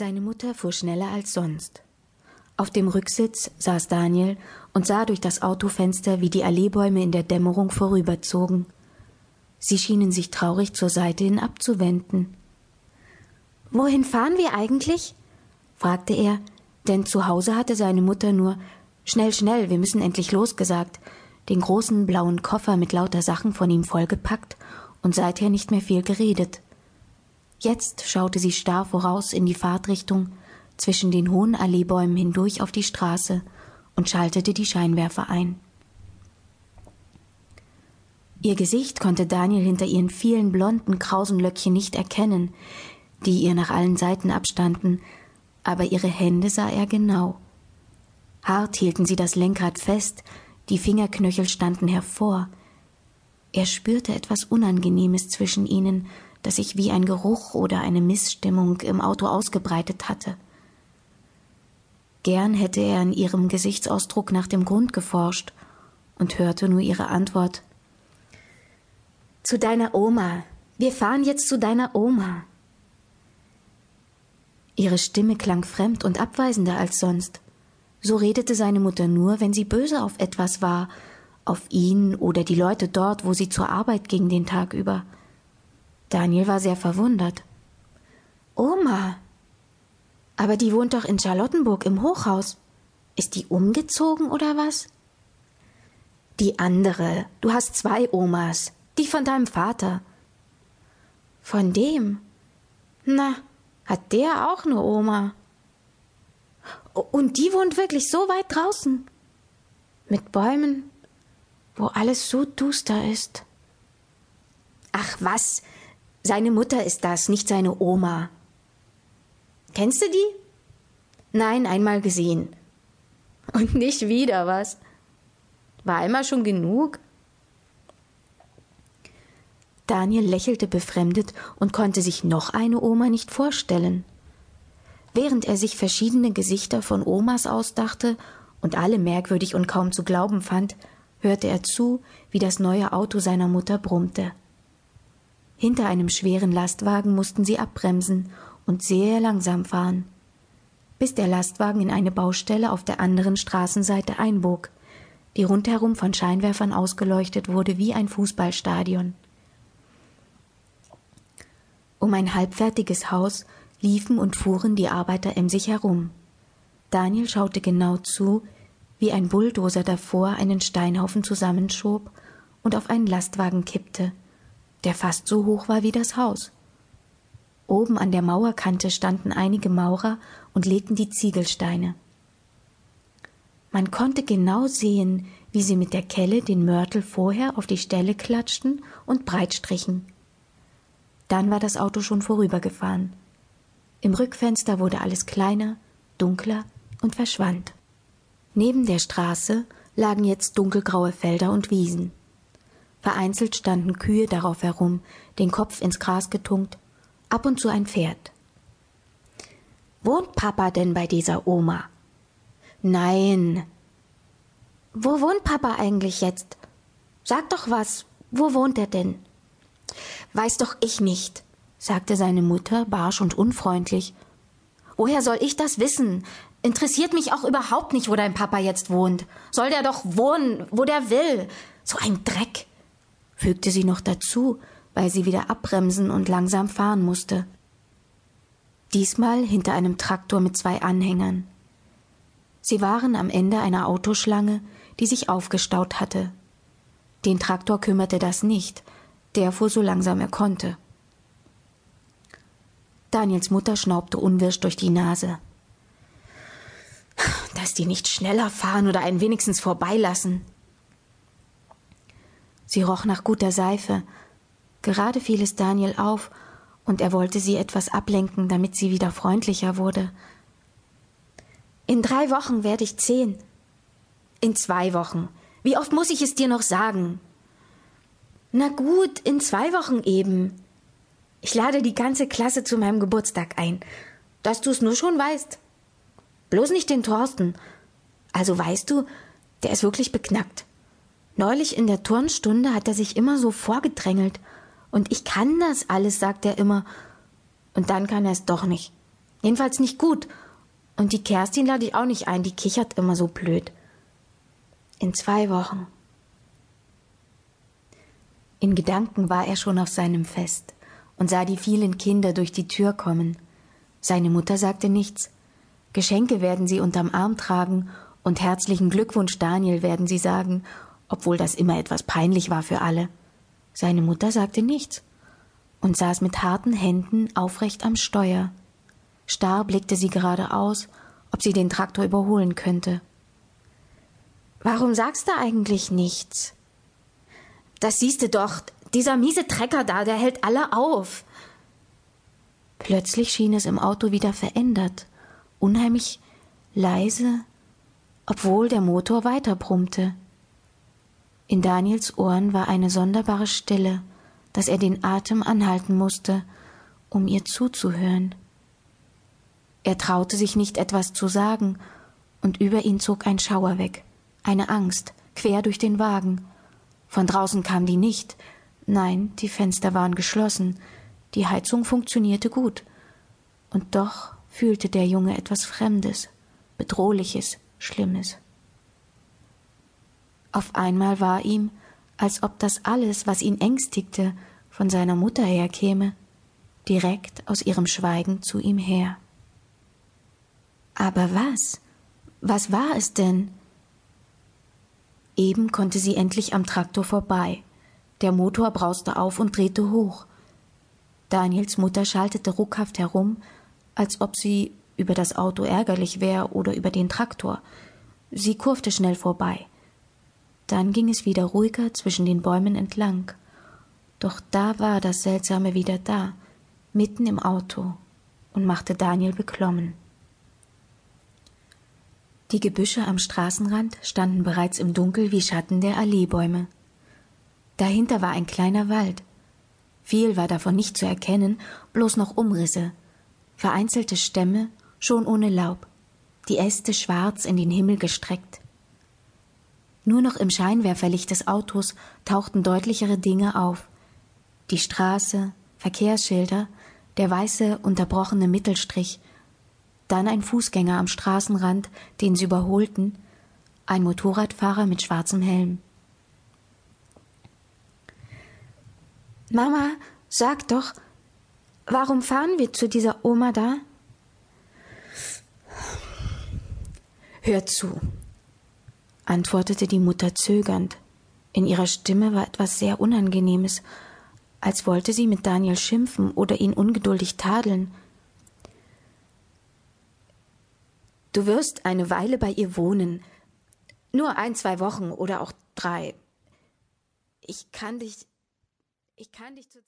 Seine Mutter fuhr schneller als sonst. Auf dem Rücksitz saß Daniel und sah durch das Autofenster, wie die Alleebäume in der Dämmerung vorüberzogen. Sie schienen sich traurig zur Seite hin abzuwenden. Wohin fahren wir eigentlich? fragte er, denn zu Hause hatte seine Mutter nur Schnell, schnell, wir müssen endlich los gesagt, den großen blauen Koffer mit lauter Sachen von ihm vollgepackt und seither nicht mehr viel geredet. Jetzt schaute sie starr voraus in die Fahrtrichtung zwischen den hohen Alleebäumen hindurch auf die Straße und schaltete die Scheinwerfer ein. Ihr Gesicht konnte Daniel hinter ihren vielen blonden, krausen Löckchen nicht erkennen, die ihr nach allen Seiten abstanden, aber ihre Hände sah er genau. Hart hielten sie das Lenkrad fest, die Fingerknöchel standen hervor. Er spürte etwas Unangenehmes zwischen ihnen, das sich wie ein Geruch oder eine Missstimmung im Auto ausgebreitet hatte. Gern hätte er in ihrem Gesichtsausdruck nach dem Grund geforscht und hörte nur ihre Antwort Zu deiner Oma. Wir fahren jetzt zu deiner Oma. Ihre Stimme klang fremd und abweisender als sonst. So redete seine Mutter nur, wenn sie böse auf etwas war, auf ihn oder die Leute dort, wo sie zur Arbeit ging den Tag über. Daniel war sehr verwundert. Oma. Aber die wohnt doch in Charlottenburg im Hochhaus. Ist die umgezogen oder was? Die andere. Du hast zwei Omas. Die von deinem Vater. Von dem? Na, hat der auch eine Oma? Und die wohnt wirklich so weit draußen? Mit Bäumen, wo alles so duster ist. Ach was, seine Mutter ist das, nicht seine Oma. Kennst du die? Nein, einmal gesehen. Und nicht wieder, was? War einmal schon genug? Daniel lächelte befremdet und konnte sich noch eine Oma nicht vorstellen. Während er sich verschiedene Gesichter von Omas ausdachte und alle merkwürdig und kaum zu glauben fand, hörte er zu, wie das neue Auto seiner Mutter brummte. Hinter einem schweren Lastwagen mussten sie abbremsen und sehr langsam fahren, bis der Lastwagen in eine Baustelle auf der anderen Straßenseite einbog, die rundherum von Scheinwerfern ausgeleuchtet wurde wie ein Fußballstadion. Um ein halbfertiges Haus liefen und fuhren die Arbeiter emsig herum. Daniel schaute genau zu, wie ein Bulldozer davor einen Steinhaufen zusammenschob und auf einen Lastwagen kippte, der fast so hoch war wie das Haus. Oben an der Mauerkante standen einige Maurer und legten die Ziegelsteine. Man konnte genau sehen, wie sie mit der Kelle den Mörtel vorher auf die Stelle klatschten und breit strichen. Dann war das Auto schon vorübergefahren. Im Rückfenster wurde alles kleiner, dunkler und verschwand. Neben der Straße lagen jetzt dunkelgraue Felder und Wiesen. Vereinzelt standen Kühe darauf herum, den Kopf ins Gras getunkt, ab und zu ein Pferd. Wohnt Papa denn bei dieser Oma? Nein. Wo wohnt Papa eigentlich jetzt? Sag doch was, wo wohnt er denn? Weiß doch ich nicht, sagte seine Mutter barsch und unfreundlich. Woher soll ich das wissen? Interessiert mich auch überhaupt nicht, wo dein Papa jetzt wohnt. Soll der doch wohnen, wo der will. So ein Dreck, fügte sie noch dazu, weil sie wieder abbremsen und langsam fahren musste. Diesmal hinter einem Traktor mit zwei Anhängern. Sie waren am Ende einer Autoschlange, die sich aufgestaut hatte. Den Traktor kümmerte das nicht, der fuhr so langsam er konnte. Daniels Mutter schnaubte unwirsch durch die Nase. Dass die nicht schneller fahren oder einen wenigstens vorbeilassen. Sie roch nach guter Seife. Gerade fiel es Daniel auf, und er wollte sie etwas ablenken, damit sie wieder freundlicher wurde. In drei Wochen werde ich zehn. In zwei Wochen. Wie oft muss ich es dir noch sagen? Na gut, in zwei Wochen eben. Ich lade die ganze Klasse zu meinem Geburtstag ein, dass du's nur schon weißt. Bloß nicht den Thorsten. Also weißt du, der ist wirklich beknackt. Neulich in der Turnstunde hat er sich immer so vorgedrängelt. Und ich kann das alles, sagt er immer. Und dann kann er es doch nicht. Jedenfalls nicht gut. Und die Kerstin lade ich auch nicht ein, die kichert immer so blöd. In zwei Wochen. In Gedanken war er schon auf seinem Fest und sah die vielen Kinder durch die Tür kommen. Seine Mutter sagte nichts. Geschenke werden sie unterm Arm tragen und herzlichen Glückwunsch Daniel werden sie sagen, obwohl das immer etwas peinlich war für alle. Seine Mutter sagte nichts und saß mit harten Händen aufrecht am Steuer. Starr blickte sie geradeaus, ob sie den Traktor überholen könnte. Warum sagst du eigentlich nichts? Das siehste doch, dieser miese Trecker da, der hält alle auf. Plötzlich schien es im Auto wieder verändert, unheimlich leise, obwohl der Motor weiter brummte. In Daniels Ohren war eine sonderbare Stille, dass er den Atem anhalten musste, um ihr zuzuhören. Er traute sich nicht etwas zu sagen, und über ihn zog ein Schauer weg, eine Angst, quer durch den Wagen. Von draußen kam die nicht, nein, die Fenster waren geschlossen, die Heizung funktionierte gut, und doch fühlte der Junge etwas Fremdes, Bedrohliches, Schlimmes. Auf einmal war ihm, als ob das alles, was ihn ängstigte, von seiner Mutter herkäme, direkt aus ihrem Schweigen zu ihm her. Aber was? Was war es denn? Eben konnte sie endlich am Traktor vorbei. Der Motor brauste auf und drehte hoch. Daniels Mutter schaltete ruckhaft herum, als ob sie über das Auto ärgerlich wäre oder über den Traktor. Sie kurfte schnell vorbei. Dann ging es wieder ruhiger zwischen den Bäumen entlang. Doch da war das Seltsame wieder da, mitten im Auto, und machte Daniel beklommen. Die Gebüsche am Straßenrand standen bereits im Dunkel wie Schatten der Alleebäume. Dahinter war ein kleiner Wald. Viel war davon nicht zu erkennen, bloß noch Umrisse, vereinzelte Stämme, schon ohne Laub, die Äste schwarz in den Himmel gestreckt. Nur noch im Scheinwerferlicht des Autos tauchten deutlichere Dinge auf. Die Straße, Verkehrsschilder, der weiße, unterbrochene Mittelstrich, dann ein Fußgänger am Straßenrand, den sie überholten, ein Motorradfahrer mit schwarzem Helm. Mama, sag doch, warum fahren wir zu dieser Oma da? Hör zu, antwortete die Mutter zögernd. In ihrer Stimme war etwas sehr Unangenehmes, als wollte sie mit Daniel schimpfen oder ihn ungeduldig tadeln. Du wirst eine Weile bei ihr wohnen. Nur ein, zwei Wochen oder auch drei. Ich kann dich. Ich kann dich zu.